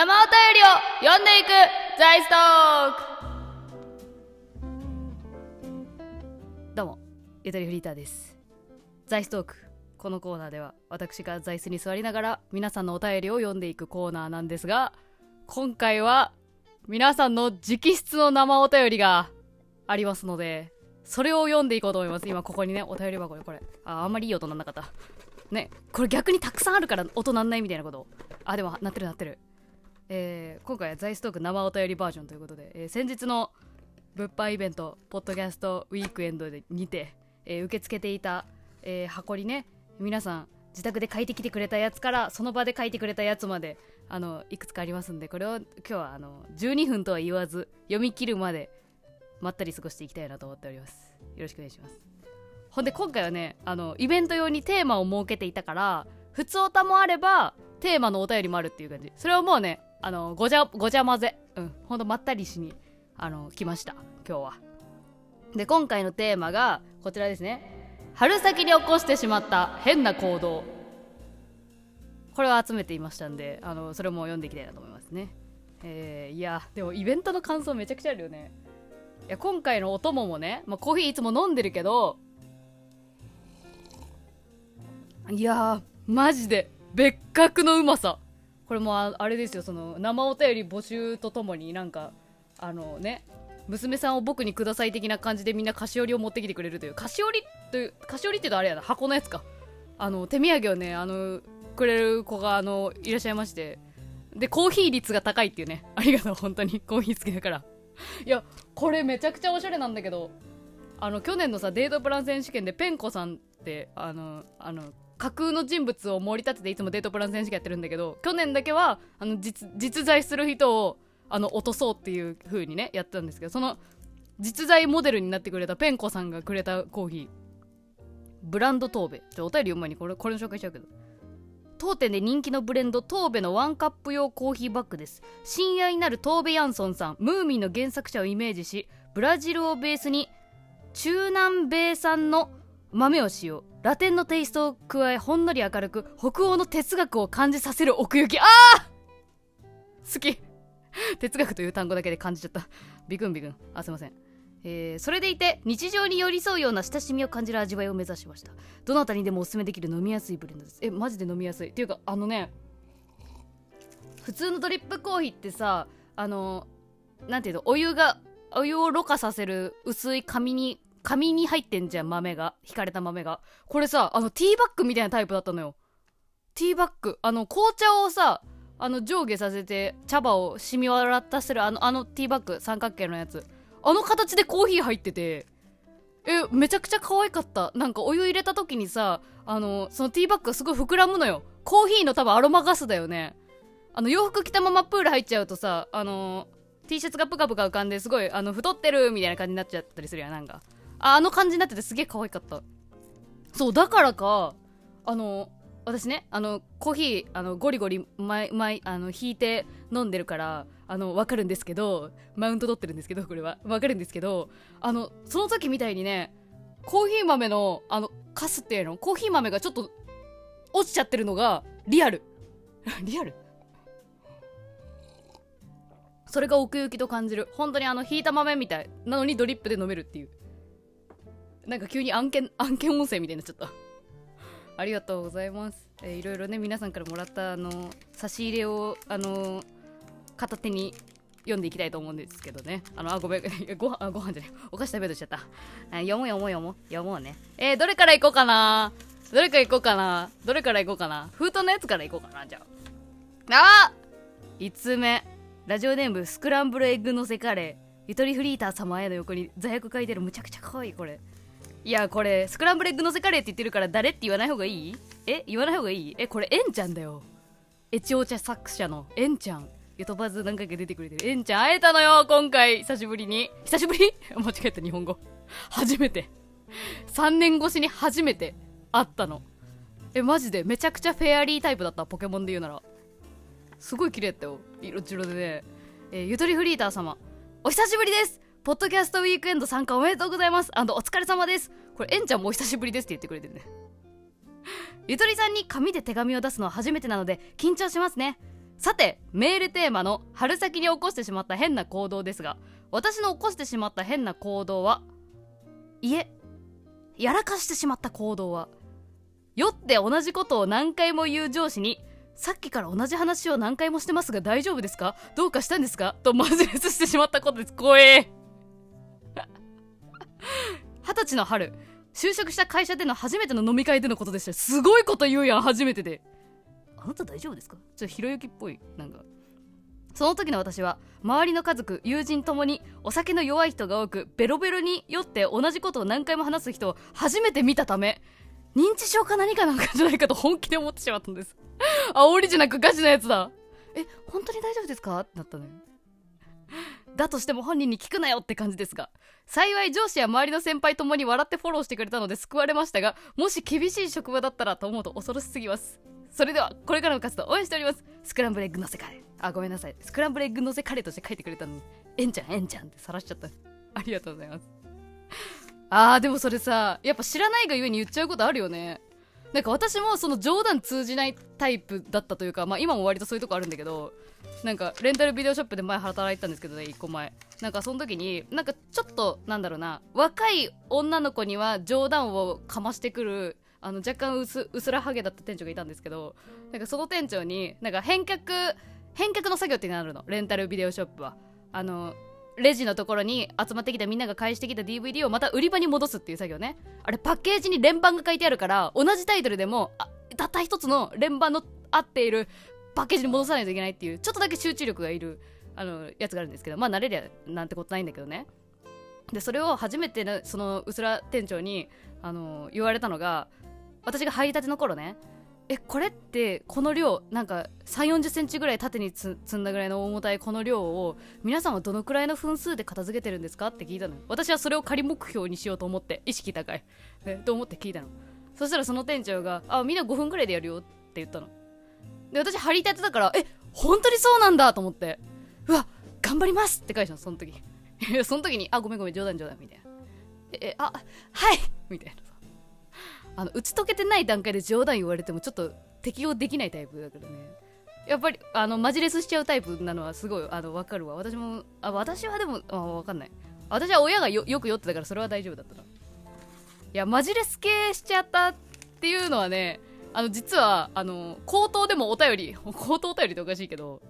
生お便りを読んでいくザイストーク。どうもゆとりフリーターです。ザイストークこのコーナーでは私が座椅子に座りながら皆さんのお便りを読んでいくコーナーなんですが今回は皆さんの直筆の生お便りがありますのでそれを読んでいこうと思います。今ここにねお便り箱これ。ああんまりいい音なんなかった。ねこれ逆にたくさんあるから音なんないみたいなこと。あでもなってるなってる。えー今回はザイストーク生お便りバージョンということで、えー先日の物販イベントポッドキャストウィークエンドでにて、えー受け付けていた、えー箱にね皆さん自宅で書いてきてくれたやつからその場で書いてくれたやつまであのいくつかありますんでこれを今日はあの12分とは言わず読み切るまでまったり過ごしていきたいなと思っております。よろしくお願いします。ほんで今回はねあのイベント用にテーマを設けていたから普通歌もあればテーマのお便りもあるっていう感じ。それをもうねあのごちゃごちゃ混ぜ。うん。ほんとまったりしにあの来ました。今日は。で今回のテーマがこちらですね。春先に起こしてしまった変な行動。これを集めていましたんであのそれも読んでいきたいなと思いますね。えー、いやでもイベントの感想めちゃくちゃあるよね。いや今回のお供もね、まあ、コーヒーいつも飲んでるけどいやーマジで別格のうまさ。これもああれですよその生お便り募集とともになんかあのね娘さんを僕にください的な感じでみんな菓子折りを持ってきてくれるという菓子折りという菓子折りって言うとあれやな箱のやつか。あの手土産をねあのくれる子があのいらっしゃいまして。でコーヒー率が高いっていうね。ありがとう本当に。コーヒー好きだから。いやこれめちゃくちゃおしゃれなんだけどあの去年のさデートプラン選手権でペンコさんってあのあの架空の人物を盛り立てていつもデートプラン選手権やってるんだけど去年だけはあの実実在する人をあの落とそうっていう風にねやってたんですけどその実在モデルになってくれたペンコさんがくれたコーヒー。ブランドトーベ。ちょお便り読む前にこれこれの紹介しちゃうけど。当店で人気のブレンドトーベのワンカップ用コーヒーバッグです。親愛なるトーベ・ヤンソンさん。ムーミンの原作者をイメージしブラジルをベースに中南米産の豆を使用。ラテンのテイストを加えほんのり明るく北欧の哲学を感じさせる奥行きあー好き哲学という単語だけで感じちゃったビクンビクンあすいませんえーそれでいて日常に寄り添うような親しみを感じる味わいを目指しましたどなたにでもおすすめできる飲みやすいブレンドですえマジで飲みやすいっていうかあのね普通のドリップコーヒーってさあのなんていうのお湯がお湯をろ過させる薄い紙に紙に入ってんじゃん豆が。引かれた豆が。これさあのティーバッグみたいなタイプだったのよ。ティーバッグ。あの紅茶をさあの上下させて茶葉を染み渡らせるあのあのティーバッグ。三角形のやつ。あの形でコーヒー入ってて。えめちゃくちゃ可愛かった。なんかお湯入れた時にさあのそのティーバッグがすごい膨らむのよ。コーヒーの多分アロマガスだよね。あの洋服着たままプール入っちゃうとさあの T シャツがプカプカ浮かんですごいあの太ってるみたいな感じになっちゃったりするやんなんか。あの感じになっててすげえ可愛かった。そうだからかあの私ねあのコーヒーあのゴリゴリ前前あの引いて飲んでるからあの分かるんですけどマウント取ってるんですけどこれは。分かるんですけどあのその時みたいにねコーヒー豆のあのカスっていうの？コーヒー豆がちょっと落ちちゃってるのがリアル。リアル？それが奥行きと感じる。本当にあの引いた豆みたい。なのにドリップで飲めるっていう。なんか急に案件 案件音声みたいになっちゃった。ありがとうございます、えーいろいろね皆さんからもらったあの差し入れをあの片手に読んでいきたいと思うんですけどね。あのあごめん ご飯あご飯じゃない。お菓子食べようとしちゃった。読もう読もう読もう。読もうね。えー、どれからいこうかな？どれからいこうかな？どれからいこうかな？封筒のやつからいこうかなじゃあ。あ5つ目。ラジオネームスクランブルエッグのせカレー。ゆとりフリーター様への横に座薬書いてる。むちゃくちゃ可愛いこれ。いやこれスクランブルエッグのせカレーって言ってるから誰って言わない方がいい？え言わない方がいい？えこれエンちゃんだよ。エチオチャ作者のエンちゃん。ゆとばず何回か出てくれてる。エンちゃん会えたのよ今回。久しぶりに。久しぶり？間違えた日本語。初めて。3年越しに初めて会ったの。えマジで？めちゃくちゃフェアリータイプだったポケモンで言うなら。すごい綺麗だったよ。色白でね、えゆとりフリーター様。お久しぶりですポッドキャストウィークエンド参加おめでとうございます。お疲れ様です。これエンちゃんもお久しぶりですって言ってくれてるね。ゆとりさんに紙で手紙を出すのは初めてなので緊張しますね。さてメールテーマの春先に起こしてしまった変な行動ですが私の起こしてしまった変な行動はいえやらかしてしまった行動は酔って同じことを何回も言う上司にさっきから同じ話を何回もしてますが大丈夫ですか？どうかしたんですか？とマジレスしてしまったことです。怖え。二十歳の春就職した会社での初めての飲み会でのことでしたすごいこと言うやん初めてで。あなた大丈夫ですか？ちょっとひろゆきっぽいなんか。その時の私は周りの家族友人ともにお酒の弱い人が多くベロベロに酔って同じことを何回も話す人を初めて見たため認知症か何かなんかじゃないかと本気で思ってしまったんです。煽りじゃなくガチなやつだ。え本当に大丈夫ですか？ってなったのよだとしても本人に聞くなよって感じですが幸い上司や周りの先輩ともに笑ってフォローしてくれたので救われましたがもし厳しい職場だったらと思うと恐ろしすぎます。それではこれからの活動応援しております。スクランブルエッグの世界。あごめんなさい。スクランブルエッグのせカレーとして書いてくれたのにえんちゃんえんちゃんって晒しちゃった。ありがとうございます。あーでもそれさやっぱ知らないがゆえに言っちゃうことあるよね。なんか私もその冗談通じないタイプだったというか、まあ、今も割とそういうとこあるんだけどなんかレンタルビデオショップで前働いてたんですけどね1個前。なんかその時になんかちょっとなんだろうな若い女の子には冗談をかましてくるあの若干うすうすらハゲだった店長がいたんですけどなんかその店長になんか返却返却の作業ってなるのレンタルビデオショップは。あのレジのところに集まってきたみんなが返してきた DVD をまた売り場に戻すっていう作業ね。あれパッケージに連番が書いてあるから同じタイトルでもたった一つの連番の合っているパッケージに戻さないといけないっていうちょっとだけ集中力がいるあのやつがあるんですけどまあ慣れりゃなんてことないんだけどね。でそれを初めてのそのうすら店長にあの言われたのが私が入りたての頃ねえこれってこの量なんか3 4 0センチぐらい縦に積んだぐらいの重たいこの量を皆さんはどのくらいの分数で片付けてるんですかって聞いたの私はそれを仮目標にしようと思って意識高い。えと思って聞いたの。そしたらその店長が「あみんな5分ぐらいでやるよ」って言ったの。で私張り立てだからえ本当にそうなんだと思って。うわ頑張りますって返したのその時。その時に「あごめんごめん冗談冗談」みたいな。えあはいみたいなあの打ち解けてない段階で冗談言われてもちょっと適応できないタイプだからね。やっぱりあのマジレスしちゃうタイプなのはすごいあの分かるわ。私もあ私はでもあ分かんない。私は親がよよく酔ってたからそれは大丈夫だったないやマジレス系しちゃったっていうのはねあの実はあの口頭でもお便り 口頭お便りっておかしいけど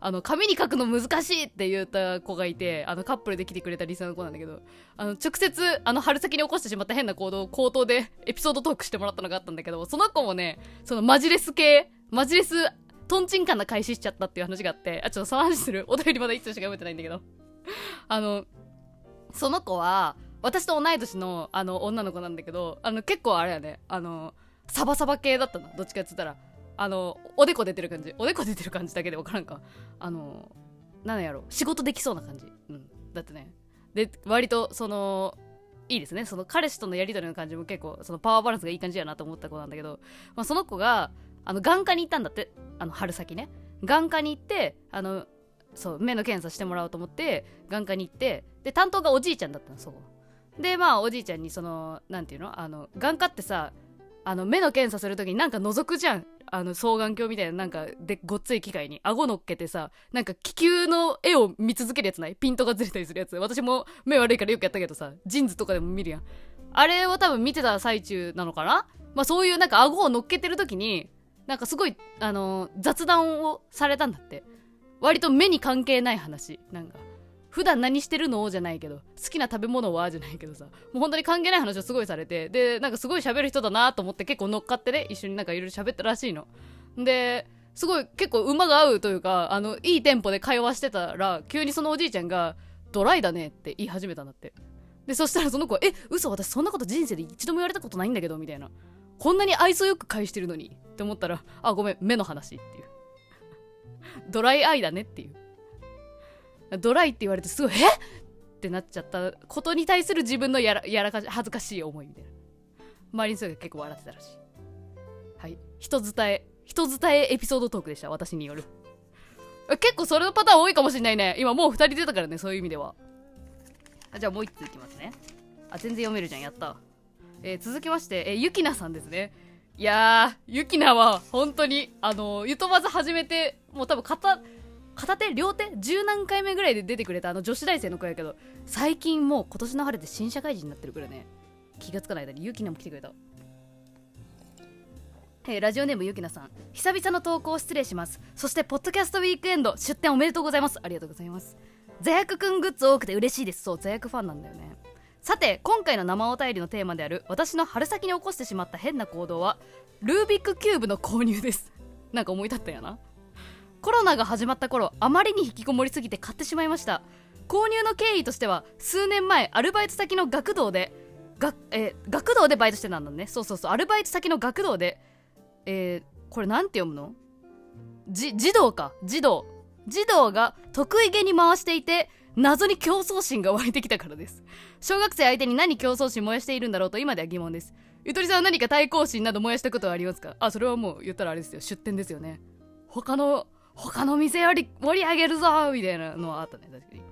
あの紙に書くの難しいって言った子がいてあのカップルで来てくれたリサの子なんだけどあの直接あの春先に起こしてしまった変な行動を口頭でエピソードトークしてもらったのがあったんだけどその子もねそのマジレス系マジレストンチンカンな開始しちゃったっていう話があってあちょっとその話する？お便りまだ一つしか読めてないんだけど。あのその子は私と同い年のあの女の子なんだけどあの結構あれやね。あのサバサバ系だったのどっちかっつったら。あのおでこ出てる感じ。おでこ出てる感じだけで分からんか。あの何やろ。う仕事できそうな感じ。うん。だってね。で割とそのいいですね。その彼氏とのやり取りの感じも結構そのパワーバランスがいい感じやなと思った子なんだけど、まあ、その子があの眼科に行ったんだって。あの春先ね。眼科に行ってあのそう目の検査してもらおうと思って眼科に行ってで担当がおじいちゃんだったのそこ。でまあおじいちゃんにそのなんていうの？あの眼科ってさあの目の検査するときになんか覗くじゃん。あの双眼鏡みたいななんかでごっつい機械に。顎乗っけてさなんか気球の絵を見続けるやつない？ピントがずれたりするやつ。私も目悪いからよくやったけどさジーンズとかでも見るやん。あれを多分見てた最中なのかな？まあそういうなんか顎を乗っけてる時になんかすごいあの雑談をされたんだって。割と目に関係ない話。なんか普段何してるの？じゃないけど好きな食べ物は？じゃないけどさもう本当に関係ない話をすごいされてでなんかすごい喋る人だなと思って結構乗っかってね一緒になんかいろいろ喋ったらしいの。ですごい結構馬が合うというかあのいいテンポで会話してたら急にそのおじいちゃんがドライだねって言い始めたんだって。でそしたらその子え嘘私そんなこと人生で一度も言われたことないんだけどみたいな。こんなに愛想よく返してるのにって思ったらあごめん目の話っていう。ドライアイだねっていう。ドライって言われてすごいえ？ってなっちゃったことに対する自分のやらやらかし恥ずかしい思いみたいな。周りの人が結構笑ってたらしい。はい。人伝え人伝えエピソードトークでした。私による。結構それのパターン多いかもしれないね。今もう2人出たからねそういう意味では。あじゃあもう1ついきますね。あ全然読めるじゃん。やった。えー、続きまして、えー、ゆきなさんですね。いやー、ゆきなは本当に、あの、ゆとまず始めてもう多分片片手両手十何回目ぐらいで出てくれたあの女子大生の子やけど最近もう今年の春で新社会人になってるからね。気がつかない間にゆきなも来てくれた。えーラジオネームゆきなさん。久々の投稿失礼します。そしてポッドキャストウィークエンド出展おめでとうございます。ありがとうございます。座薬くんグッズ多くて嬉しいです。そう座薬ファンなんだよね。さて今回の生お便りのテーマである私の春先に起こしてしまった変な行動はルービックキューブの購入です。なんか思い立ったんやな。コロナが始まった頃あまりに引きこもりすぎて買ってしまいました。購入の経緯としては数年前アルバイト先の学童でが、えー学童でバイトしてたんだね。そうそうそうアルバイト先の学童でえーこれなんて読むの？じ児童か。児童。児童が得意げに回していて謎に競争心が湧いてきたからです。小学生相手に何競争心燃やしているんだろうと今では疑問です。ゆとりさんは何か対抗心など燃やしたことはありますか？あそれはもう言ったらあれですよ。出店ですよね。他の他の店より盛り上げるぞみたいなのはあったね確かに。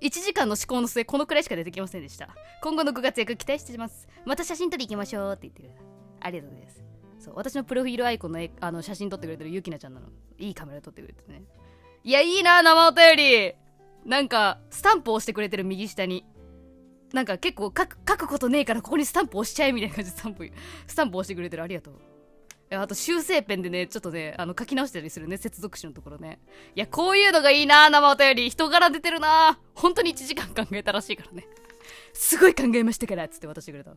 1時間の思考の末このくらいしか出てきませんでした。今後のご活躍期待してます。また写真撮り行きましょうって言ってくれたありがとうございます。そう私のプロフィールアイコンのあの写真撮ってくれてるゆきなちゃんなの。いいカメラ撮ってくれてね。いやいいな生お便り。なんかスタンプを押してくれてる右下に。なんか結構書く書くことねえからここにスタンプ押しちゃえみたいな感じでスタンプスタンプ押してくれてる。ありがとう。あと修正ペンでねちょっとねあの書き直したりするね接続詞のところね。いやこういうのがいいな生お便り。人柄出てるな。本当に1時間考えたらしいからね。すごい考えましたからつって渡してくれたあ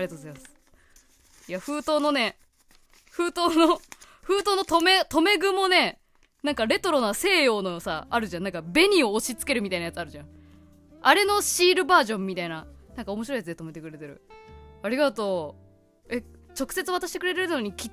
りがとうございます。いや封筒のね封筒の封筒の留め留め具もねなんかレトロな西洋のさあるじゃん。なんか紅を押し付けるみたいなやつあるじゃん。あれのシールバージョンみたいななんか面白いやつで止めてくれてる。ありがとう。え直接渡してくれるのにき